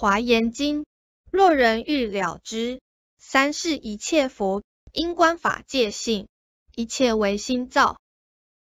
华严经，若人欲了之，三世一切佛因观法界性，一切唯心造。